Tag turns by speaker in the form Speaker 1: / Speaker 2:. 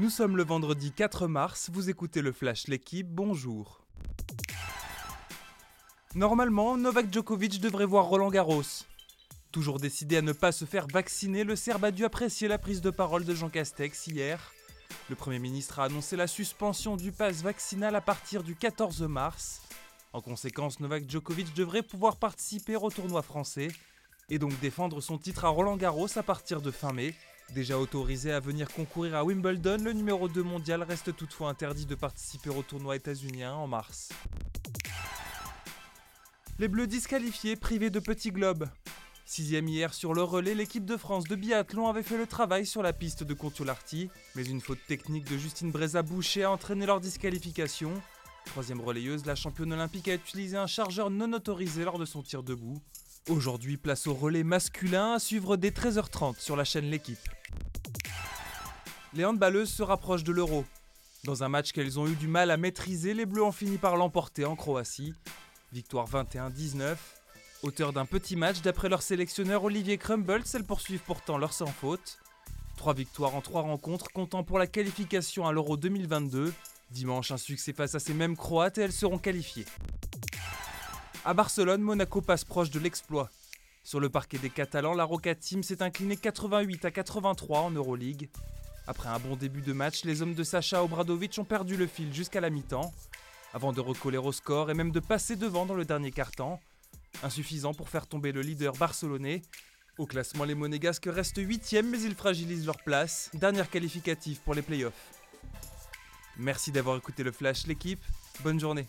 Speaker 1: Nous sommes le vendredi 4 mars, vous écoutez le Flash L'équipe, bonjour. Normalement, Novak Djokovic devrait voir Roland Garros. Toujours décidé à ne pas se faire vacciner, le Serbe a dû apprécier la prise de parole de Jean Castex hier. Le Premier ministre a annoncé la suspension du pass vaccinal à partir du 14 mars. En conséquence, Novak Djokovic devrait pouvoir participer au tournoi français et donc défendre son titre à Roland Garros à partir de fin mai. Déjà autorisé à venir concourir à Wimbledon, le numéro 2 mondial reste toutefois interdit de participer au tournoi états-unien en mars. Les Bleus disqualifiés, privés de petits globes. Sixième hier sur le relais, l'équipe de France de biathlon avait fait le travail sur la piste de Contiolarty, mais une faute technique de Justine Breza-Boucher a entraîné leur disqualification. Troisième relayeuse, la championne olympique a utilisé un chargeur non autorisé lors de son tir debout. Aujourd'hui, place au relais masculin à suivre dès 13h30 sur la chaîne L'équipe. Les handballeuses se rapprochent de l'euro. Dans un match qu'elles ont eu du mal à maîtriser, les Bleus ont fini par l'emporter en Croatie. Victoire 21-19. Auteur d'un petit match, d'après leur sélectionneur Olivier Crumble, elles poursuivent pourtant leur sans faute. Trois victoires en trois rencontres, comptant pour la qualification à l'Euro 2022. Dimanche, un succès face à ces mêmes Croates et elles seront qualifiées. À Barcelone, Monaco passe proche de l'exploit. Sur le parquet des Catalans, la Roca Team s'est inclinée 88 à 83 en Euroleague. Après un bon début de match, les hommes de Sacha Obradovic ont perdu le fil jusqu'à la mi-temps, avant de recoller au score et même de passer devant dans le dernier quart-temps. Insuffisant pour faire tomber le leader barcelonais. Au classement, les Monégasques restent 8 mais ils fragilisent leur place. Dernière qualificative pour les playoffs. Merci d'avoir écouté le Flash, l'équipe. Bonne journée.